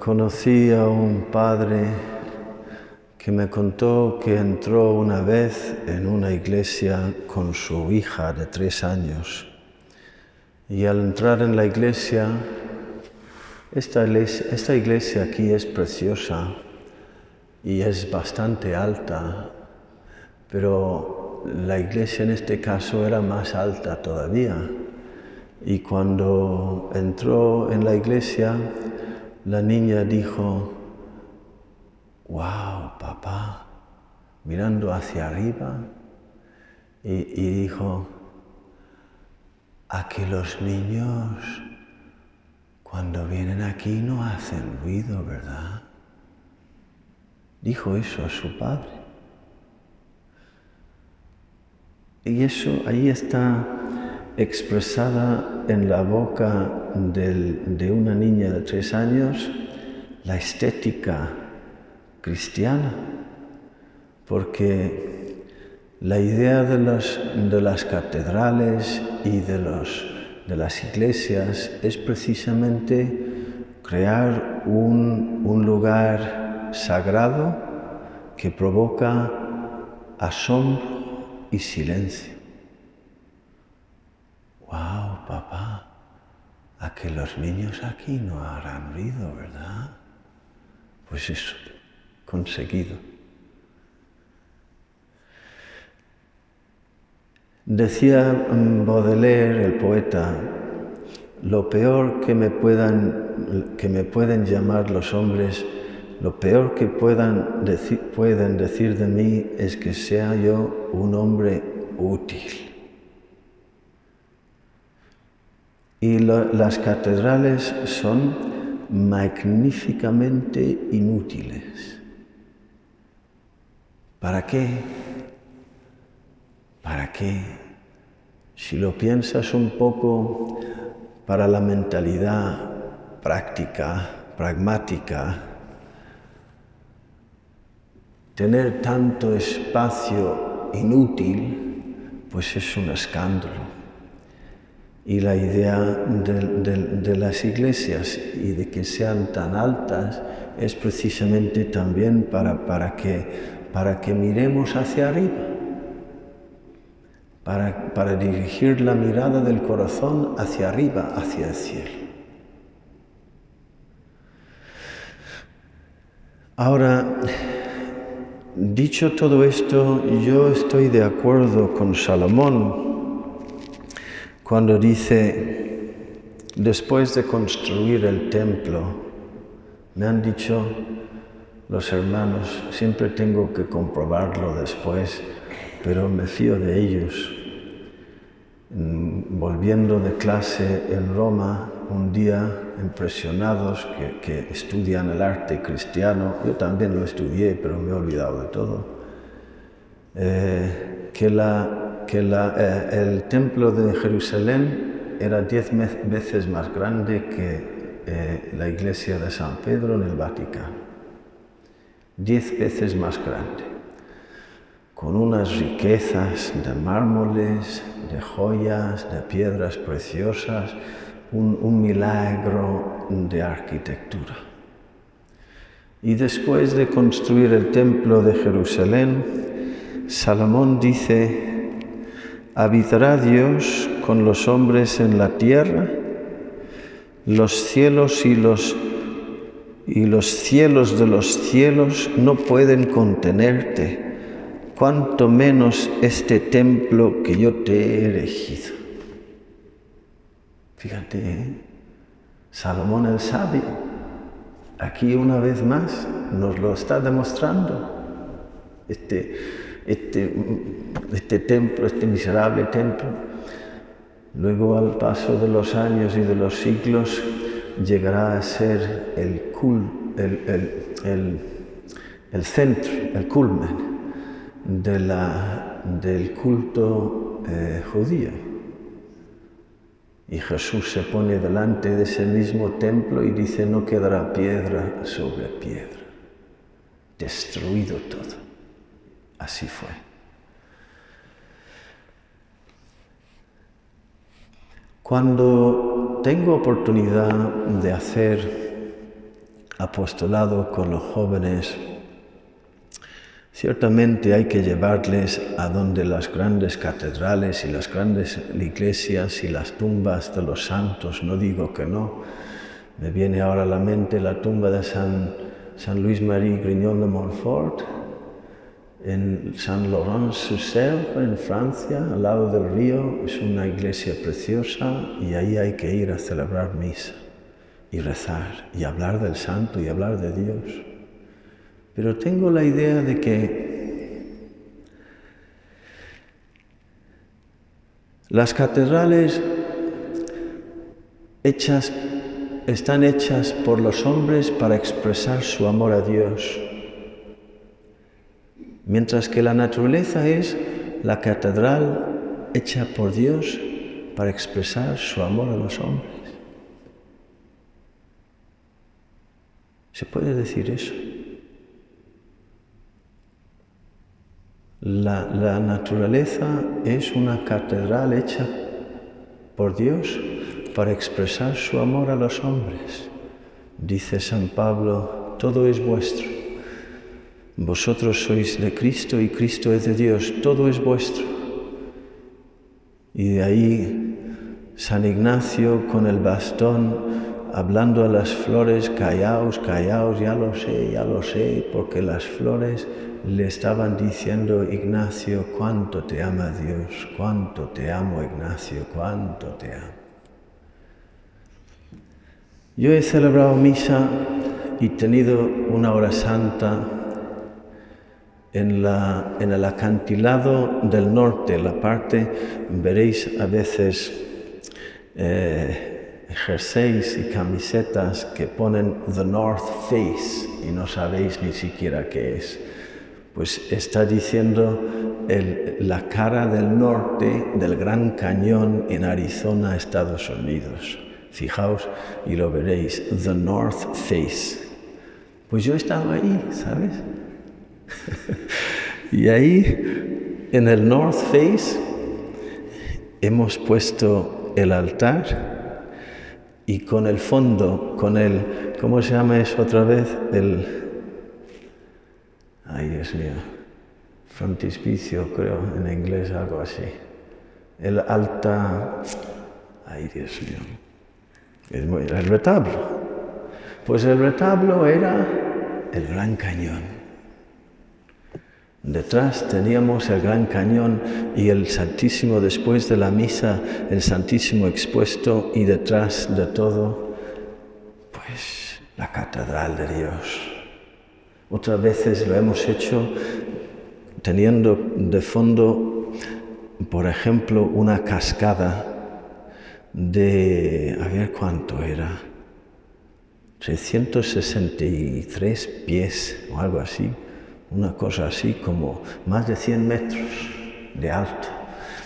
conocí a un padre que me contó que entró una vez en una iglesia con su hija de tres años. Y al entrar en la iglesia, esta iglesia, esta iglesia aquí es preciosa y es bastante alta, pero la iglesia en este caso era más alta todavía. Y cuando entró en la iglesia, la niña dijo, wow, papá, mirando hacia arriba, y, dijo, a que los niños cuando vienen aquí no hacen ruido, ¿verdad? Dijo eso a su padre. Y eso ahí está expresada en la boca de una niña de tres años la estética cristiana, porque la idea de, de las catedrales y de, los, de las iglesias es precisamente crear un, un lugar sagrado que provoca asombro y silencio. ¡Wow, papá! A que los niños aquí no harán ruido, ¿verdad? Pues eso, conseguido. Decía Baudelaire, el poeta, lo peor que me, puedan, que me pueden llamar los hombres, lo peor que puedan pueden decir de mí es que sea yo un hombre útil. Y las catedrales son magníficamente inútiles. ¿Para qué? ¿Para qué? Si lo piensas un poco para la mentalidad práctica, pragmática, tener tanto espacio inútil, pues es un escándalo. Y la idea de, las iglesias y de que sean tan altas es precisamente también para, para, que, para que miremos hacia arriba, para, para dirigir la mirada del corazón hacia arriba, hacia el cielo. Ahora, dicho todo esto, yo estoy de acuerdo con Salomón cuando dice, después de construir el templo, me han dicho los hermanos, siempre tengo que comprobarlo después, pero me fío de ellos. Mm, volviendo de clase en Roma, un día impresionados que, estudian el arte cristiano, yo también lo estudié, pero me he olvidado de todo, eh, que la que eh, el templo de Jerusalén era diez veces más grande que eh, la iglesia de San Pedro en el Vaticano. Diez veces más grande, con unas riquezas de mármoles, de joyas, de piedras preciosas, un milagro de arquitectura. Y después de construir el templo de Jerusalén, Salomón dice ¿Habitará Dios con los hombres en la tierra? Los cielos y los, y los cielos de los cielos no pueden contenerte, cuanto menos este templo que yo te he erigido. Fíjate, ¿eh? Salomón el sabio, aquí una vez más nos lo está demostrando. Este, este, este templo, este miserable templo, luego al paso de los años y de los siglos llegará a ser el, el, centro, el culmen de la, del culto eh, judío. Y Jesús se pone delante de ese mismo templo y dice, no quedará piedra sobre piedra, destruido todo. Así fue. Cuando tengo oportunidad de hacer apostolado con los jóvenes, ciertamente hay que llevarles a donde las grandes catedrales y las grandes iglesias y las tumbas de los santos, no digo que no. Me viene ahora a la mente la tumba de San, San Luis Marie Grignon de Montfort, en San Laurent-sur-Sèvre, en Francia, al lado del río. Es una iglesia preciosa y ahí hay que ir a celebrar misa y rezar y hablar del santo y hablar de Dios. Pero tengo la idea de que las catedrales hechas están hechas por los hombres para expresar su amor a Dios, mientras que la naturaleza es la catedral hecha por Dios para expresar su amor a los hombres. ¿Se puede decir eso? La, naturaleza es una catedral hecha por Dios para expresar su amor a los hombres. Dice San Pablo, todo es vuestro. Vosotros sois de Cristo y Cristo es de Dios, todo es vuestro. Y de ahí San Ignacio con el bastón hablando a las flores, callaos, callaos, ya lo sé, ya lo sé, porque las flores le estaban diciendo, Ignacio, cuánto te ama Dios, cuánto te amo, Ignacio, cuánto te amo. Yo he celebrado misa y tenido una hora santa en, la, en el acantilado del norte, la parte, veréis a veces eh, jerseys y camisetas que ponen The North Face y no sabéis ni siquiera qué es. Pues está diciendo la cara del norte del Gran Cañón en Arizona, Estados Unidos. Fijaos y lo veréis, The North Face. Pues yo he estado ahí, ¿sabes? y ahí, en el North Face, hemos puesto el altar y con el fondo, con el, ¿cómo se llama eso otra vez? El, ay Dios mío, frontispicio creo en inglés, algo así. El alta, ay Dios mío, el retablo. Pues el retablo era el gran cañón. Detrás teníamos el gran cañón y el Santísimo después de la misa, el Santísimo expuesto y detrás de todo, pues la catedral de Dios. Otras veces lo hemos hecho teniendo de fondo, por ejemplo, una cascada de, a ver cuánto era, 363 pies o algo así una cosa así como más de 100 metros de alto,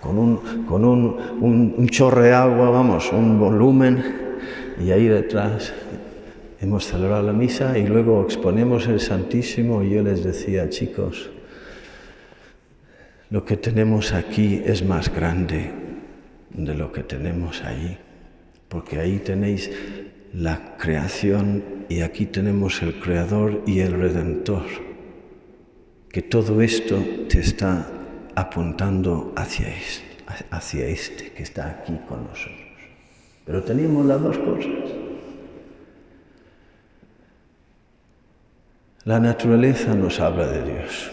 con un, con un, un, de agua, vamos, un volumen, y ahí detrás hemos celebrado la misa y luego exponemos el Santísimo y yo les decía, chicos, lo que tenemos aquí es más grande de lo que tenemos allí, porque ahí tenéis la creación y aquí tenemos el Creador y el Redentor que todo esto te está apuntando hacia este, que está aquí con nosotros. Pero tenemos las dos cosas. La naturaleza nos habla de Dios,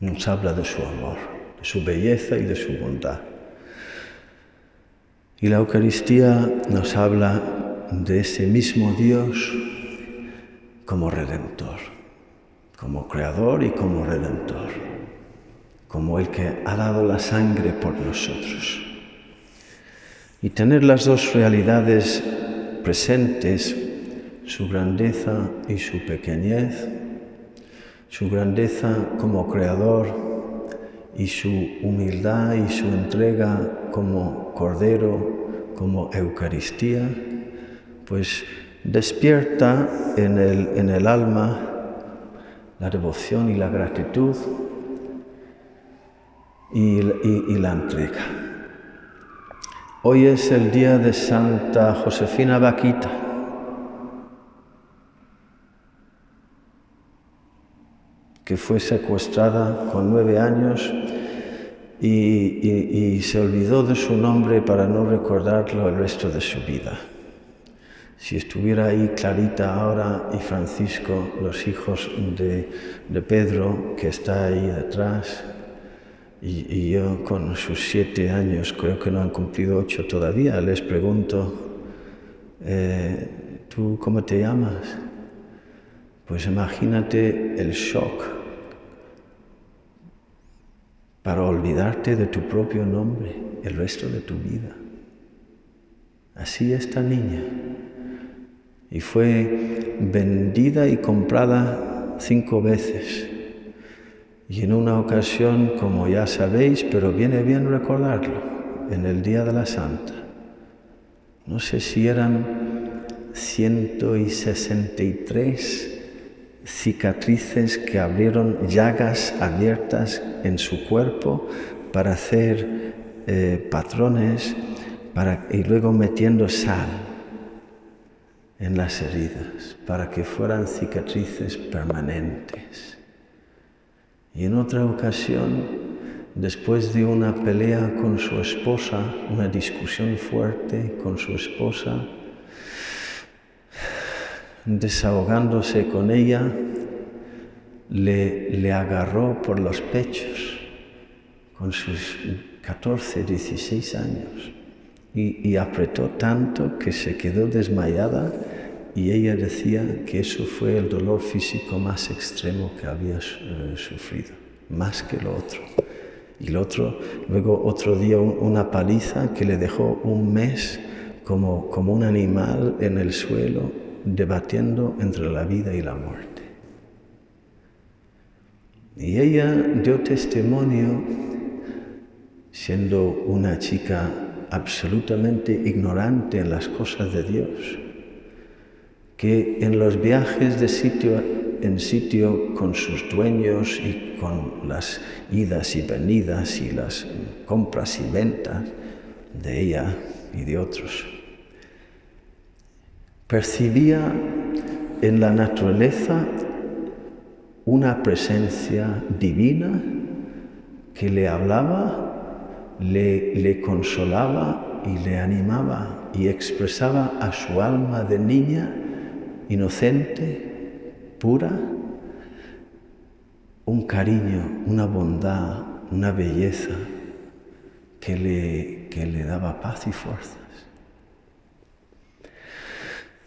nos habla de su amor, de su belleza y de su bondad. Y la Eucaristía nos habla de ese mismo Dios como redentor como creador y como redentor, como el que ha dado la sangre por nosotros. Y tener las dos realidades presentes, su grandeza y su pequeñez, su grandeza como creador y su humildad y su entrega como cordero, como Eucaristía, pues despierta en el, en el alma la devoción y la gratitud y, la entrega. Hoy es el día de Santa Josefina Vaquita. que fue secuestrada con nueve años y, se olvidó de su nombre para no recordarlo el resto de su vida. Si estuviera ahí Clarita ahora y Francisco, los hijos de, Pedro, que está ahí detrás, y, yo con sus siete años, creo que no han cumplido ocho todavía, les pregunto, eh, ¿tú cómo te llamas? Pues imagínate el shock para olvidarte de tu propio nombre el resto de tu vida. Así esta niña. Y fue vendida y comprada cinco veces. Y en una ocasión, como ya sabéis, pero viene bien recordarlo, en el Día de la Santa, no sé si eran 163 cicatrices que abrieron llagas abiertas en su cuerpo para hacer eh, patrones y luego metiendo sal en las heridas para que fueran cicatrices permanentes. Y en otra ocasión, después de una pelea con su esposa, una discusión fuerte con su esposa, desahogándose con ella, le, le agarró por los pechos con sus 14, 16 años y, y, apretó tanto que se quedó desmayada y ella decía que eso fue el dolor físico más extremo que había eh, sufrido, más que lo otro. Y el otro, luego otro día una paliza que le dejó un mes como, como un animal en el suelo debatiendo entre la vida y la muerte. Y ella dio testimonio siendo una chica absolutamente ignorante en las cosas de Dios, que en los viajes de sitio en sitio con sus dueños y con las idas y venidas y las compras y ventas de ella y de otros, percibía en la naturaleza una presencia divina que le hablaba, le, consolaba y le animaba y expresaba a su alma de niña inocente, pura, un cariño, una bondad, una belleza que le, que le daba paz y fuerza.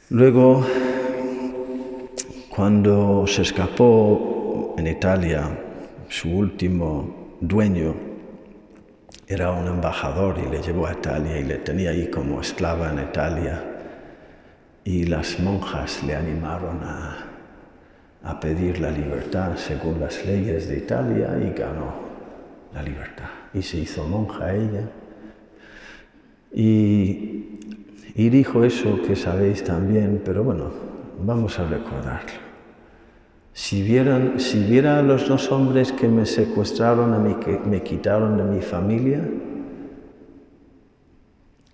Luego, cuando se escapó en Italia, su último dueño era un embajador y le llevó a Italia y le tenía ahí como esclava en Italia. Y las monjas le animaron a, a pedir la libertad según las leyes de Italia y ganó la libertad. Y se hizo monja ella. Y y dijo eso que sabéis también, pero bueno, vamos a recordarlo. Si, vieran, si viera a los dos hombres que me secuestraron, a mí, que me quitaron de mi familia,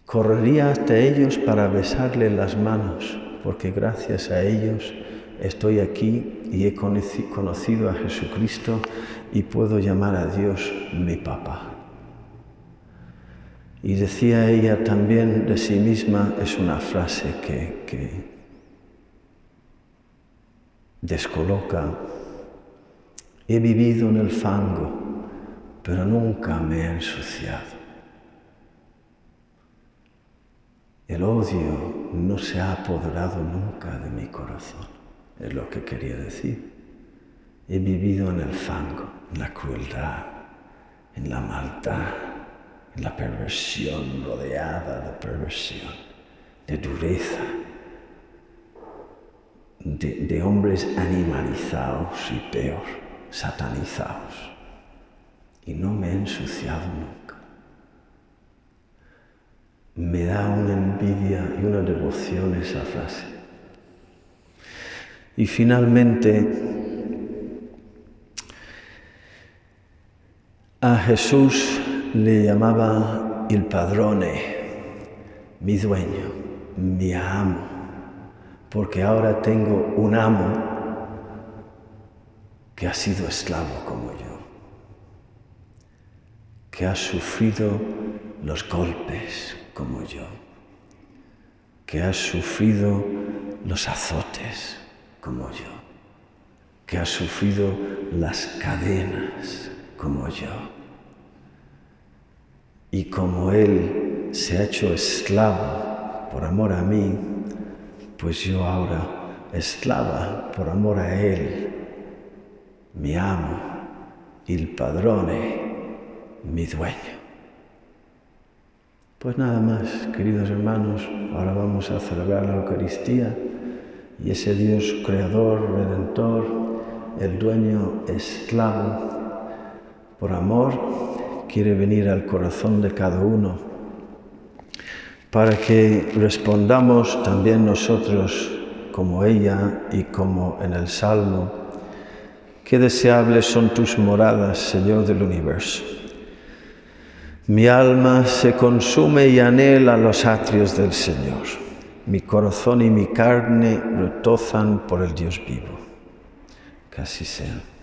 correría hasta ellos para besarle las manos, porque gracias a ellos estoy aquí y he conocido a Jesucristo y puedo llamar a Dios mi papá. Y decía ella también de sí misma, es una frase que, descoloca, he vivido en el fango, pero nunca me he ensuciado. El odio no se ha apoderado nunca de mi corazón, es lo que quería decir. He vivido en el fango, en la crueldad, en la maldad la perversión, rodeada de perversión, de dureza, de, hombres animalizados y peor, satanizados. Y no me he ensuciado nunca. Me da una envidia y una devoción esa frase. Y finalmente, a Jesús le llamaba el padrone, mi dueño, mi amo, porque ahora tengo un amo que ha sido esclavo como yo, que ha sufrido los golpes como yo, que ha sufrido los azotes como yo, que ha sufrido las cadenas como yo. Y como Él se ha hecho esclavo por amor a mí, pues yo ahora, esclava por amor a Él, mi amo, il padrone, mi dueño. Pues nada más, queridos hermanos, ahora vamos a celebrar la Eucaristía y ese Dios creador, redentor, el dueño esclavo, por amor, quiere venir al corazón de cada uno para que respondamos también nosotros como ella y como en el Salmo, qué deseables son tus moradas, Señor del universo. Mi alma se consume y anhela los atrios del Señor. Mi corazón y mi carne retozan por el Dios vivo. Así sea.